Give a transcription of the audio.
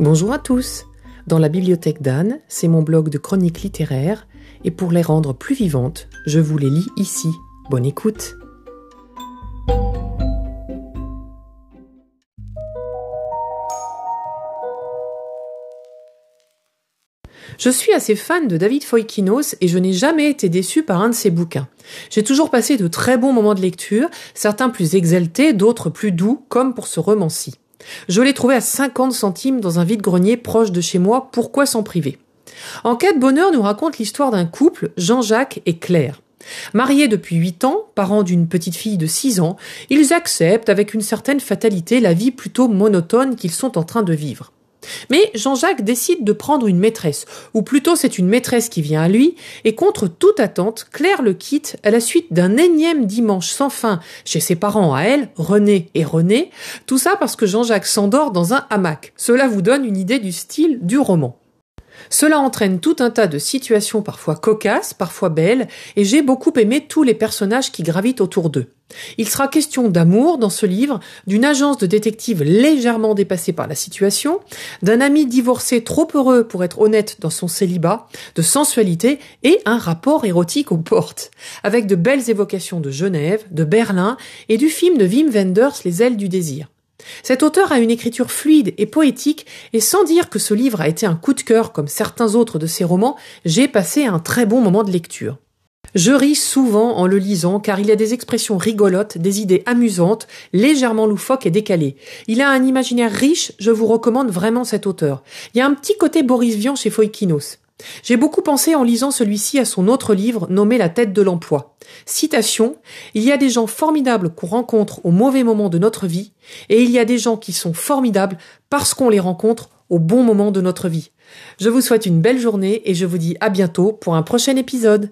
Bonjour à tous. Dans la bibliothèque d'Anne, c'est mon blog de chroniques littéraires, et pour les rendre plus vivantes, je vous les lis ici. Bonne écoute. Je suis assez fan de David Foikinos et je n'ai jamais été déçu par un de ses bouquins. J'ai toujours passé de très bons moments de lecture, certains plus exaltés, d'autres plus doux, comme pour ce roman-ci. Je l'ai trouvé à 50 centimes dans un vide-grenier proche de chez moi, pourquoi s'en priver? En de bonheur nous raconte l'histoire d'un couple, Jean-Jacques et Claire. Mariés depuis huit ans, parents d'une petite fille de six ans, ils acceptent avec une certaine fatalité la vie plutôt monotone qu'ils sont en train de vivre. Mais Jean-Jacques décide de prendre une maîtresse, ou plutôt c'est une maîtresse qui vient à lui, et contre toute attente, Claire le quitte à la suite d'un énième dimanche sans fin chez ses parents à elle, René et René, tout ça parce que Jean-Jacques s'endort dans un hamac. Cela vous donne une idée du style du roman. Cela entraîne tout un tas de situations parfois cocasses, parfois belles, et j'ai beaucoup aimé tous les personnages qui gravitent autour d'eux. Il sera question d'amour dans ce livre, d'une agence de détectives légèrement dépassée par la situation, d'un ami divorcé trop heureux pour être honnête dans son célibat, de sensualité et un rapport érotique aux portes, avec de belles évocations de Genève, de Berlin et du film de Wim Wenders Les ailes du désir. Cet auteur a une écriture fluide et poétique, et sans dire que ce livre a été un coup de cœur comme certains autres de ses romans, j'ai passé un très bon moment de lecture. Je ris souvent en le lisant car il a des expressions rigolotes, des idées amusantes, légèrement loufoques et décalées. Il a un imaginaire riche, je vous recommande vraiment cet auteur. Il y a un petit côté Boris Vian chez Foikinos. J'ai beaucoup pensé en lisant celui-ci à son autre livre nommé La tête de l'emploi. Citation, Il y a des gens formidables qu'on rencontre au mauvais moment de notre vie, et il y a des gens qui sont formidables parce qu'on les rencontre au bon moment de notre vie. Je vous souhaite une belle journée et je vous dis à bientôt pour un prochain épisode.